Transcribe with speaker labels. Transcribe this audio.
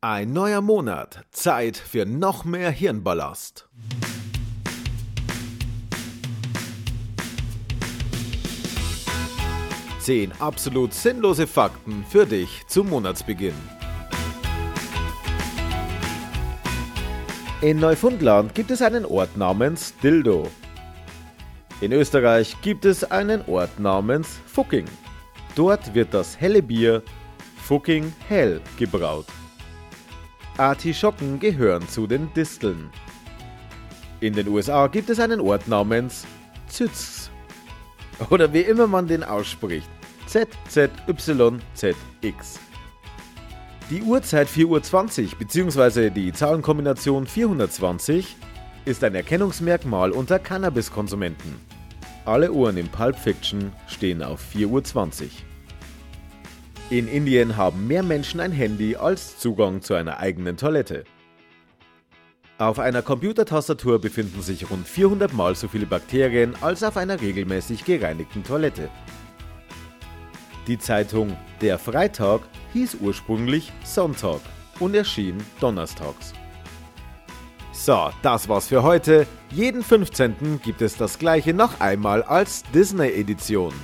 Speaker 1: Ein neuer Monat, Zeit für noch mehr Hirnballast. Zehn absolut sinnlose Fakten für dich zum Monatsbeginn. In Neufundland gibt es einen Ort namens Dildo. In Österreich gibt es einen Ort namens Fucking. Dort wird das helle Bier Fucking Hell gebraut. Artischocken gehören zu den Disteln. In den USA gibt es einen Ort namens Zütz. Oder wie immer man den ausspricht. ZZYZX. Die Uhrzeit 4.20 Uhr bzw. die Zahlenkombination 420 ist ein Erkennungsmerkmal unter Cannabiskonsumenten. Alle Uhren in Pulp Fiction stehen auf 4.20 Uhr. In Indien haben mehr Menschen ein Handy als Zugang zu einer eigenen Toilette. Auf einer Computertastatur befinden sich rund 400 mal so viele Bakterien als auf einer regelmäßig gereinigten Toilette. Die Zeitung Der Freitag hieß ursprünglich Sonntag und erschien donnerstags. So, das war's für heute. Jeden 15. gibt es das gleiche noch einmal als Disney-Edition.